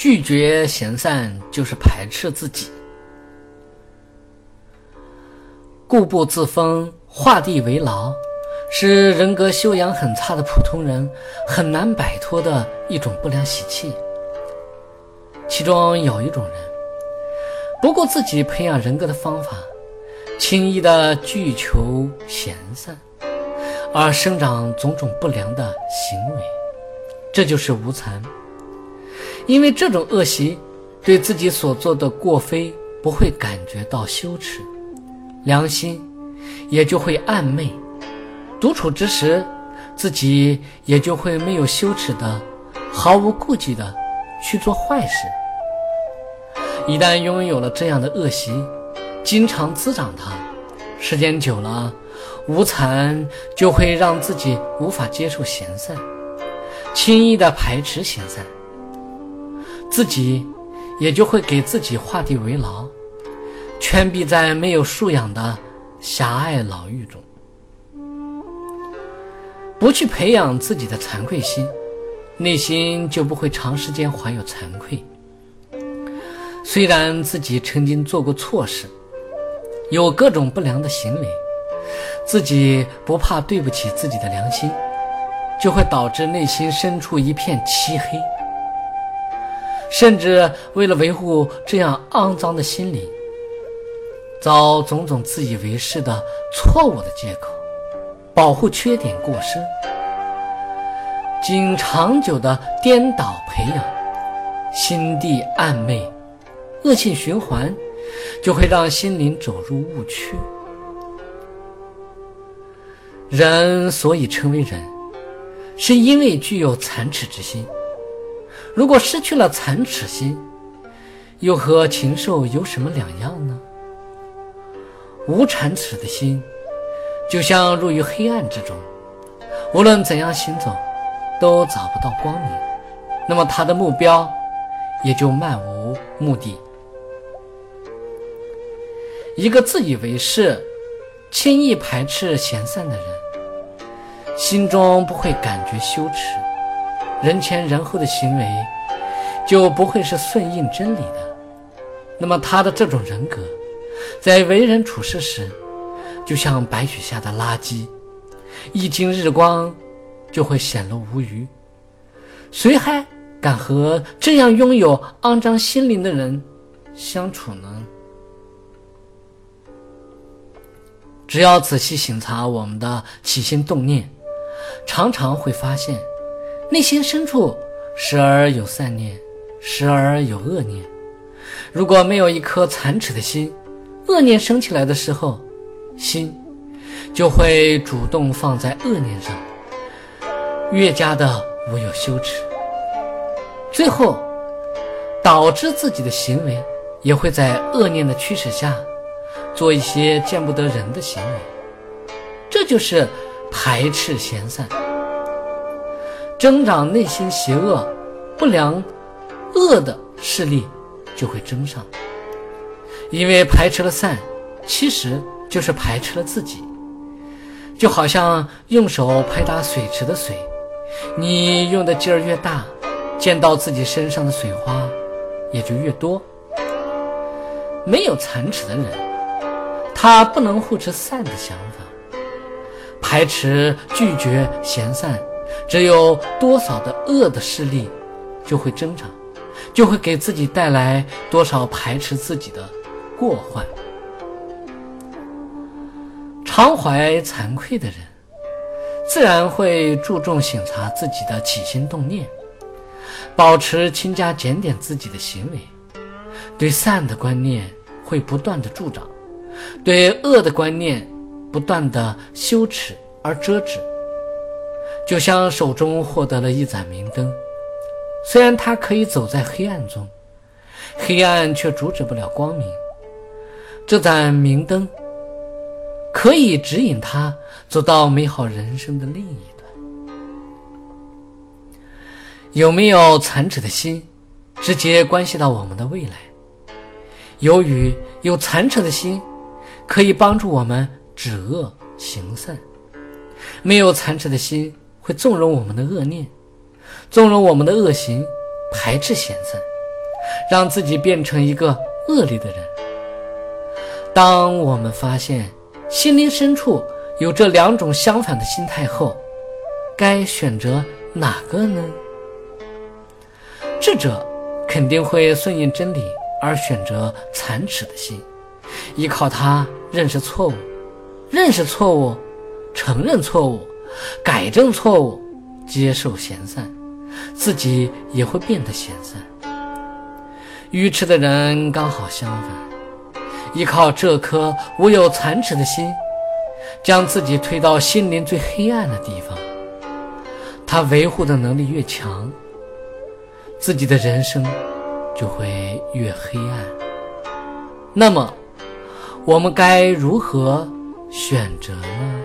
拒绝闲散就是排斥自己。固步自封、画地为牢，是人格修养很差的普通人很难摆脱的一种不良习气。其中有一种人，不顾自己培养人格的方法，轻易的拒求闲散，而生长种种不良的行为，这就是无残。因为这种恶习，对自己所做的过非不会感觉到羞耻，良心也就会暗昧。独处之时，自己也就会没有羞耻的、毫无顾忌的去做坏事。一旦拥有了这样的恶习，经常滋长它，时间久了，无残就会让自己无法接受闲散，轻易的排斥闲散。自己也就会给自己画地为牢，圈闭在没有素养的狭隘牢狱中。不去培养自己的惭愧心，内心就不会长时间怀有惭愧。虽然自己曾经做过错事，有各种不良的行为，自己不怕对不起自己的良心，就会导致内心深处一片漆黑。甚至为了维护这样肮脏的心灵，找种种自以为是的错误的借口，保护缺点过失，经长久的颠倒培养，心地暗昧，恶性循环，就会让心灵走入误区。人所以称为人，是因为具有残耻之心。如果失去了残耻心，又和禽兽有什么两样呢？无残耻的心，就像入于黑暗之中，无论怎样行走，都找不到光明。那么他的目标也就漫无目的。一个自以为是、轻易排斥闲散的人，心中不会感觉羞耻。人前人后的行为就不会是顺应真理的，那么他的这种人格，在为人处事时，就像白雪下的垃圾，一经日光就会显露无余。谁还敢和这样拥有肮脏心灵的人相处呢？只要仔细省察我们的起心动念，常常会发现。内心深处时而有善念，时而有恶念。如果没有一颗残耻的心，恶念升起来的时候，心就会主动放在恶念上，越加的无有羞耻。最后导致自己的行为也会在恶念的驱使下，做一些见不得人的行为。这就是排斥闲散。增长内心邪恶、不良、恶的势力就会增上，因为排斥了善，其实就是排斥了自己。就好像用手拍打水池的水，你用的劲儿越大，溅到自己身上的水花也就越多。没有残耻的人，他不能护持善的想法，排斥、拒绝闲散。只有多少的恶的势力，就会增长，就会给自己带来多少排斥自己的过患。常怀惭愧的人，自然会注重省察自己的起心动念，保持勤加检点自己的行为，对善的观念会不断的助长，对恶的观念不断的羞耻而遮止。就像手中获得了一盏明灯，虽然他可以走在黑暗中，黑暗却阻止不了光明。这盏明灯可以指引他走到美好人生的另一端。有没有残耻的心，直接关系到我们的未来。由于有残耻的心，可以帮助我们止恶行善；没有残耻的心，会纵容我们的恶念，纵容我们的恶行，排斥闲散。让自己变成一个恶劣的人。当我们发现心灵深处有这两种相反的心态后，该选择哪个呢？智者肯定会顺应真理而选择残耻的心，依靠它认识错误，认识错误，承认错误，改正错误，接受闲散，自己也会变得闲散。愚痴的人刚好相反，依靠这颗无有残耻的心，将自己推到心灵最黑暗的地方。他维护的能力越强，自己的人生就会越黑暗。那么，我们该如何选择呢？